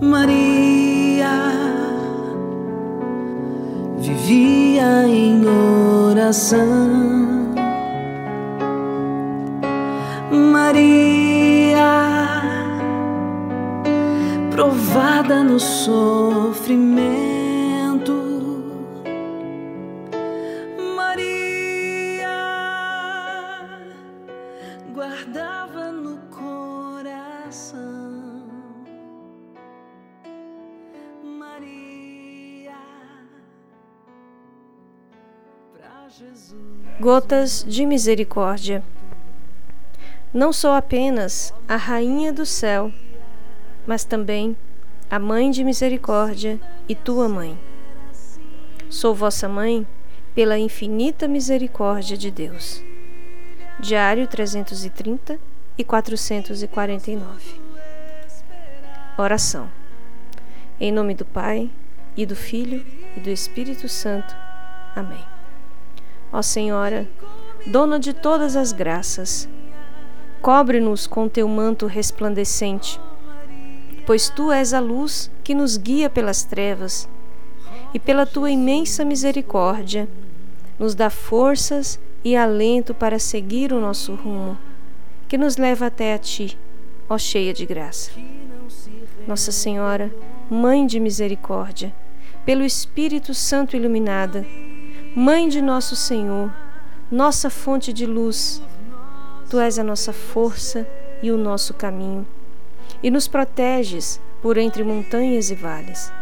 Maria vivia em oração. Maria provada no sofrimento. Maria guardava no coração. Gotas de Misericórdia. Não sou apenas a Rainha do céu, mas também a Mãe de Misericórdia e tua mãe. Sou vossa mãe pela infinita misericórdia de Deus. Diário 330 e 449. Oração. Em nome do Pai, e do Filho, e do Espírito Santo. Amém. Ó Senhora, dona de todas as graças, cobre-nos com teu manto resplandecente, pois tu és a luz que nos guia pelas trevas, e pela tua imensa misericórdia nos dá forças e alento para seguir o nosso rumo, que nos leva até a ti, ó cheia de graça. Nossa Senhora, Mãe de misericórdia, pelo Espírito Santo iluminada, Mãe de nosso Senhor, nossa fonte de luz, Tu és a nossa força e o nosso caminho, e nos proteges por entre montanhas e vales,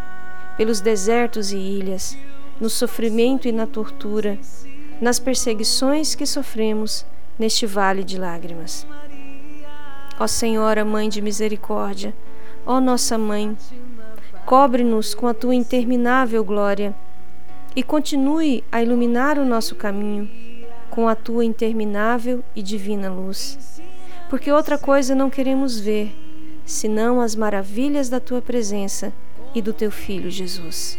pelos desertos e ilhas, no sofrimento e na tortura, nas perseguições que sofremos neste vale de lágrimas. Ó Senhora, Mãe de misericórdia, ó nossa Mãe, cobre-nos com a tua interminável glória e continue a iluminar o nosso caminho com a tua interminável e divina luz. Porque outra coisa não queremos ver, senão as maravilhas da tua presença e do teu Filho Jesus.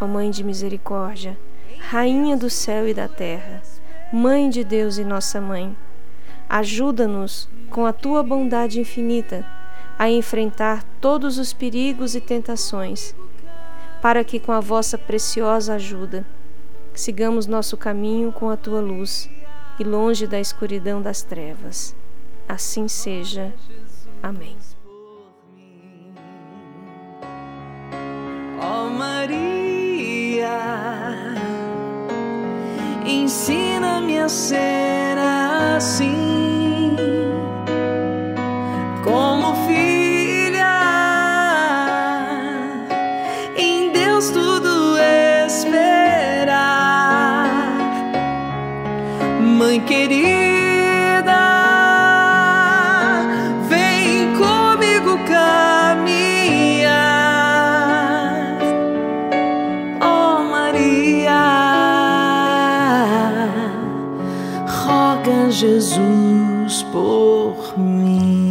Ó Mãe de misericórdia, Rainha do céu e da terra, Mãe de Deus e nossa Mãe, ajuda-nos com a tua bondade infinita a enfrentar todos os perigos e tentações, para que com a vossa preciosa ajuda sigamos nosso caminho com a tua luz e longe da escuridão das trevas. Assim seja. Amém. Ó Maria, ensina-me a ser mãe querida, vem comigo caminhar. Ó Maria, roga Jesus por mim.